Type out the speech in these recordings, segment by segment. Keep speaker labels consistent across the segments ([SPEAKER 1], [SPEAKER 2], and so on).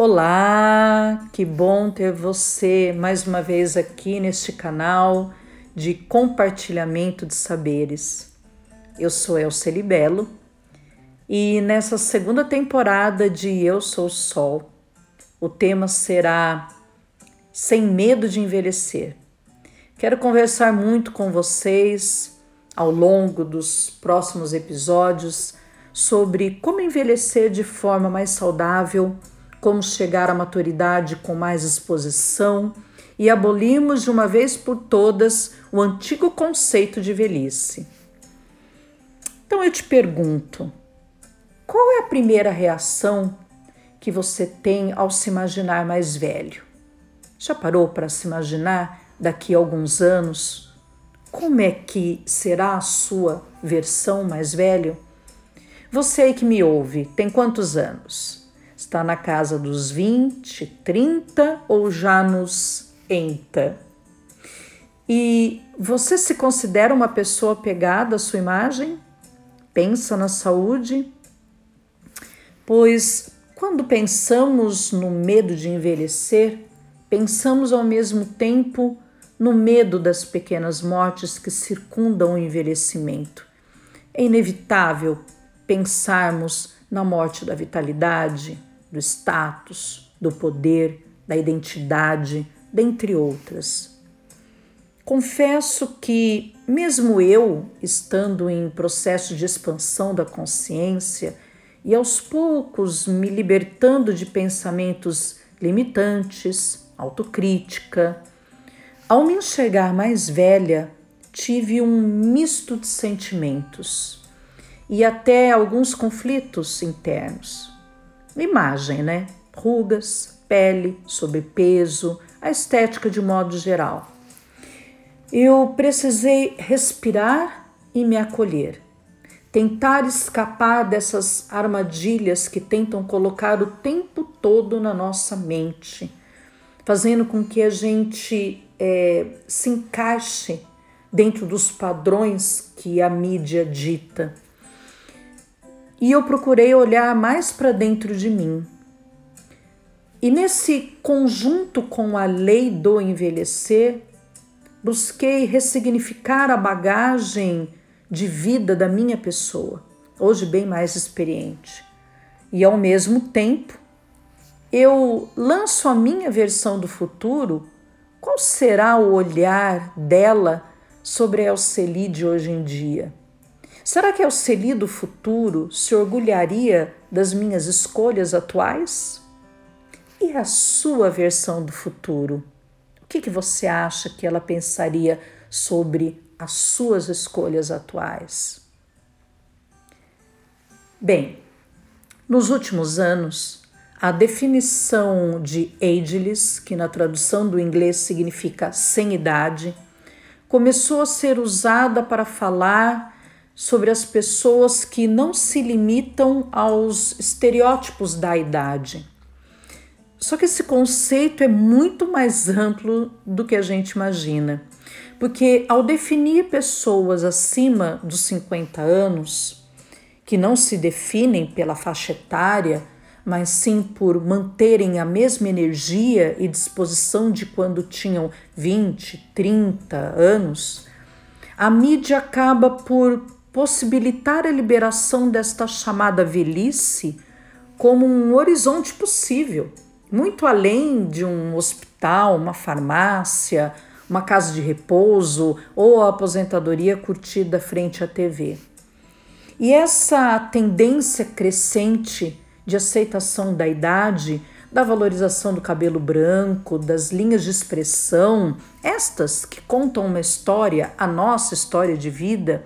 [SPEAKER 1] Olá, que bom ter você mais uma vez aqui neste canal de compartilhamento de saberes. Eu sou Elce Libelo e nessa segunda temporada de Eu Sou Sol, o tema será Sem Medo de Envelhecer. Quero conversar muito com vocês ao longo dos próximos episódios sobre como envelhecer de forma mais saudável como chegar à maturidade com mais exposição e abolimos de uma vez por todas o antigo conceito de velhice. Então eu te pergunto: qual é a primeira reação que você tem ao se imaginar mais velho? Já parou para se imaginar daqui a alguns anos como é que será a sua versão mais velho? Você aí que me ouve, tem quantos anos? Está na casa dos 20, 30 ou já nos enta? E você se considera uma pessoa pegada à sua imagem? Pensa na saúde? Pois quando pensamos no medo de envelhecer, pensamos ao mesmo tempo no medo das pequenas mortes que circundam o envelhecimento. É inevitável pensarmos na morte da vitalidade, do status, do poder, da identidade, dentre outras. Confesso que, mesmo eu estando em processo de expansão da consciência e aos poucos me libertando de pensamentos limitantes, autocrítica, ao me enxergar mais velha, tive um misto de sentimentos e até alguns conflitos internos imagem, né? Rugas, pele, sobrepeso, a estética de modo geral. Eu precisei respirar e me acolher, tentar escapar dessas armadilhas que tentam colocar o tempo todo na nossa mente, fazendo com que a gente é, se encaixe dentro dos padrões que a mídia dita e eu procurei olhar mais para dentro de mim. E nesse conjunto com a lei do envelhecer, busquei ressignificar a bagagem de vida da minha pessoa, hoje bem mais experiente. E ao mesmo tempo, eu lanço a minha versão do futuro. Qual será o olhar dela sobre a Elceli de hoje em dia? Será que Alceli do futuro se orgulharia das minhas escolhas atuais? E a sua versão do futuro? O que, que você acha que ela pensaria sobre as suas escolhas atuais? Bem, nos últimos anos, a definição de ageless, que na tradução do inglês significa sem idade, começou a ser usada para falar sobre as pessoas que não se limitam aos estereótipos da idade. Só que esse conceito é muito mais amplo do que a gente imagina, porque ao definir pessoas acima dos 50 anos, que não se definem pela faixa etária, mas sim por manterem a mesma energia e disposição de quando tinham 20, 30 anos, a mídia acaba por possibilitar a liberação desta chamada velhice como um horizonte possível, muito além de um hospital, uma farmácia, uma casa de repouso ou a aposentadoria curtida frente à TV. E essa tendência crescente de aceitação da idade, da valorização do cabelo branco, das linhas de expressão, estas que contam uma história, a nossa história de vida,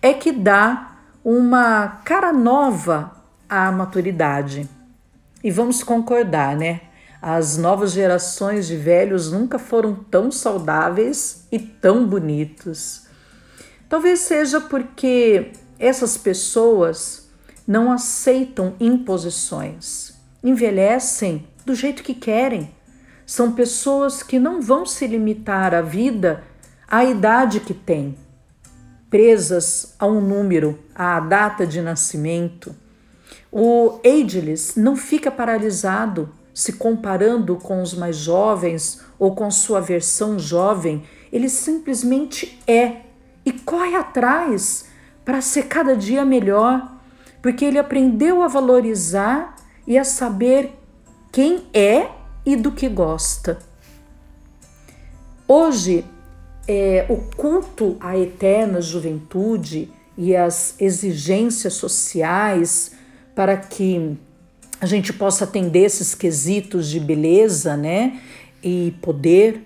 [SPEAKER 1] é que dá uma cara nova à maturidade. E vamos concordar, né? As novas gerações de velhos nunca foram tão saudáveis e tão bonitos. Talvez seja porque essas pessoas não aceitam imposições, envelhecem do jeito que querem. São pessoas que não vão se limitar à vida à idade que têm presas a um número, à data de nascimento. O ageless não fica paralisado se comparando com os mais jovens ou com sua versão jovem, ele simplesmente é e corre atrás para ser cada dia melhor, porque ele aprendeu a valorizar e a saber quem é e do que gosta. Hoje, é, o culto à eterna juventude e as exigências sociais para que a gente possa atender esses quesitos de beleza, né, e poder,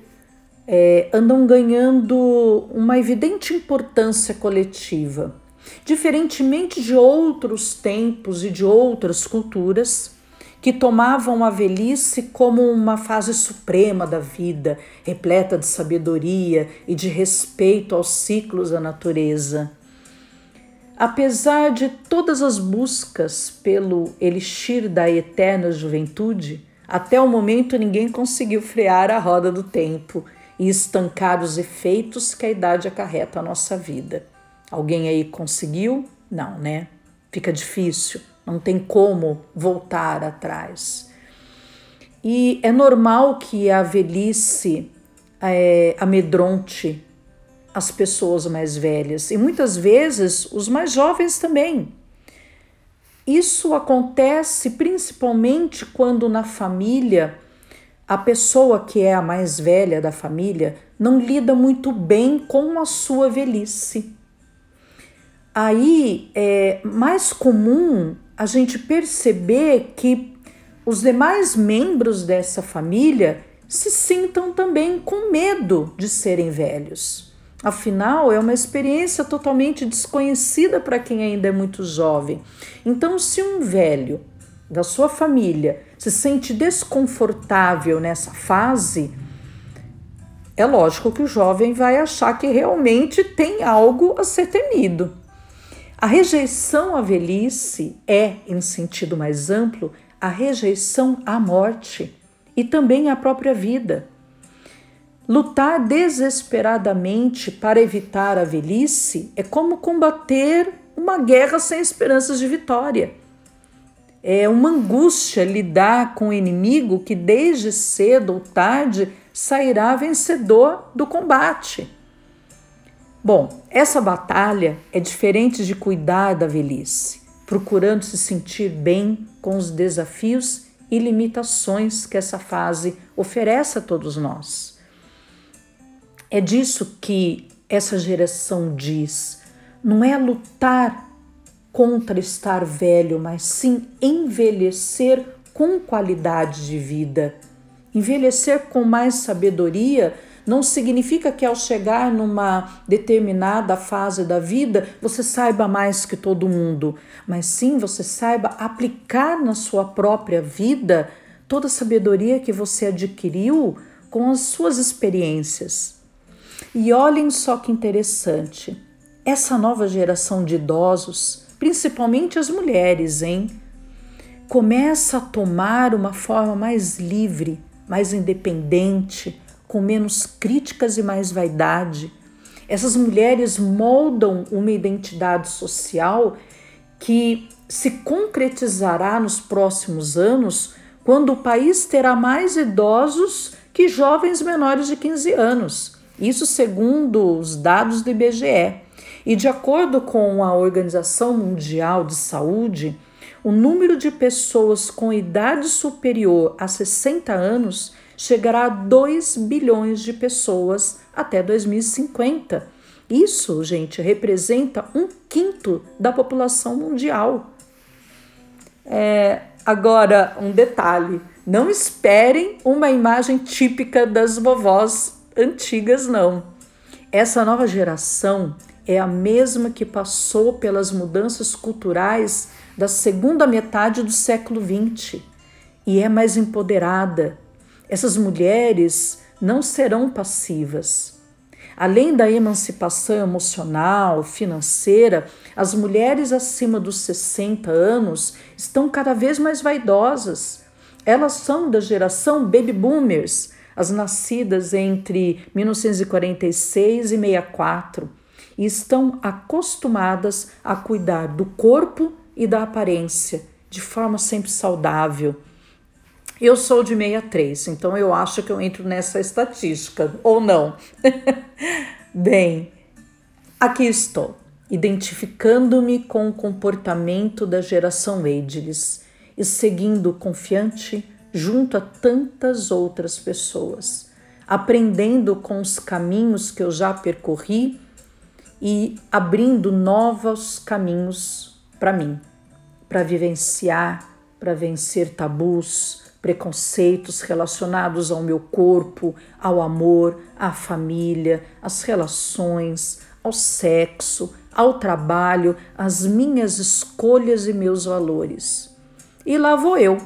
[SPEAKER 1] é, andam ganhando uma evidente importância coletiva. Diferentemente de outros tempos e de outras culturas que tomavam a velhice como uma fase suprema da vida, repleta de sabedoria e de respeito aos ciclos da natureza. Apesar de todas as buscas pelo elixir da eterna juventude, até o momento ninguém conseguiu frear a roda do tempo e estancar os efeitos que a idade acarreta à nossa vida. Alguém aí conseguiu? Não, né? Fica difícil, não tem como voltar atrás. E é normal que a velhice é, amedronte as pessoas mais velhas e muitas vezes os mais jovens também. Isso acontece principalmente quando na família a pessoa que é a mais velha da família não lida muito bem com a sua velhice. Aí é mais comum a gente perceber que os demais membros dessa família se sintam também com medo de serem velhos. Afinal, é uma experiência totalmente desconhecida para quem ainda é muito jovem. Então, se um velho da sua família se sente desconfortável nessa fase, é lógico que o jovem vai achar que realmente tem algo a ser temido. A rejeição à velhice é, em sentido mais amplo, a rejeição à morte e também à própria vida. Lutar desesperadamente para evitar a velhice é como combater uma guerra sem esperanças de vitória. É uma angústia lidar com o inimigo que desde cedo ou tarde sairá vencedor do combate. Bom, essa batalha é diferente de cuidar da velhice, procurando se sentir bem com os desafios e limitações que essa fase oferece a todos nós. É disso que essa geração diz. Não é lutar contra estar velho, mas sim envelhecer com qualidade de vida. Envelhecer com mais sabedoria não significa que ao chegar numa determinada fase da vida você saiba mais que todo mundo, mas sim você saiba aplicar na sua própria vida toda a sabedoria que você adquiriu com as suas experiências. E olhem só que interessante, essa nova geração de idosos, principalmente as mulheres, hein, começa a tomar uma forma mais livre, mais independente, com menos críticas e mais vaidade. Essas mulheres moldam uma identidade social que se concretizará nos próximos anos quando o país terá mais idosos que jovens menores de 15 anos. Isso segundo os dados do IBGE. E de acordo com a Organização Mundial de Saúde, o número de pessoas com idade superior a 60 anos chegará a 2 bilhões de pessoas até 2050. Isso, gente, representa um quinto da população mundial. É, agora, um detalhe: não esperem uma imagem típica das vovós antigas, não. Essa nova geração é a mesma que passou pelas mudanças culturais da segunda metade do século XX e é mais empoderada. Essas mulheres não serão passivas. Além da emancipação emocional, financeira, as mulheres acima dos 60 anos estão cada vez mais vaidosas. Elas são da geração baby boomers, as nascidas entre 1946 e 64, e estão acostumadas a cuidar do corpo e da aparência de forma sempre saudável. Eu sou de 63, então eu acho que eu entro nessa estatística, ou não. Bem, aqui estou, identificando-me com o comportamento da geração Ageless e seguindo confiante junto a tantas outras pessoas, aprendendo com os caminhos que eu já percorri e abrindo novos caminhos para mim, para vivenciar, para vencer tabus, preconceitos relacionados ao meu corpo, ao amor, à família, às relações, ao sexo, ao trabalho, às minhas escolhas e meus valores. E lá vou eu,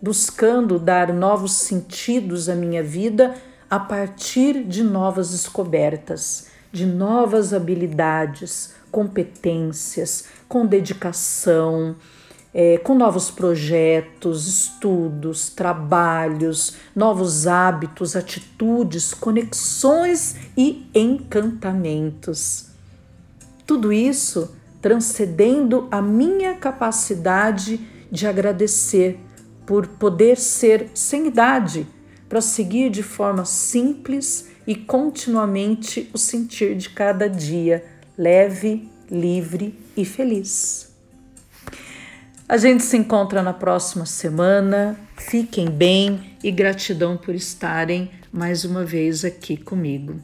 [SPEAKER 1] buscando dar novos sentidos à minha vida a partir de novas descobertas, de novas habilidades, competências, com dedicação, é, com novos projetos, estudos, trabalhos, novos hábitos, atitudes, conexões e encantamentos. Tudo isso transcendendo a minha capacidade de agradecer por poder ser sem idade, para seguir de forma simples e continuamente o sentir de cada dia, leve, livre e feliz. A gente se encontra na próxima semana. Fiquem bem e gratidão por estarem mais uma vez aqui comigo.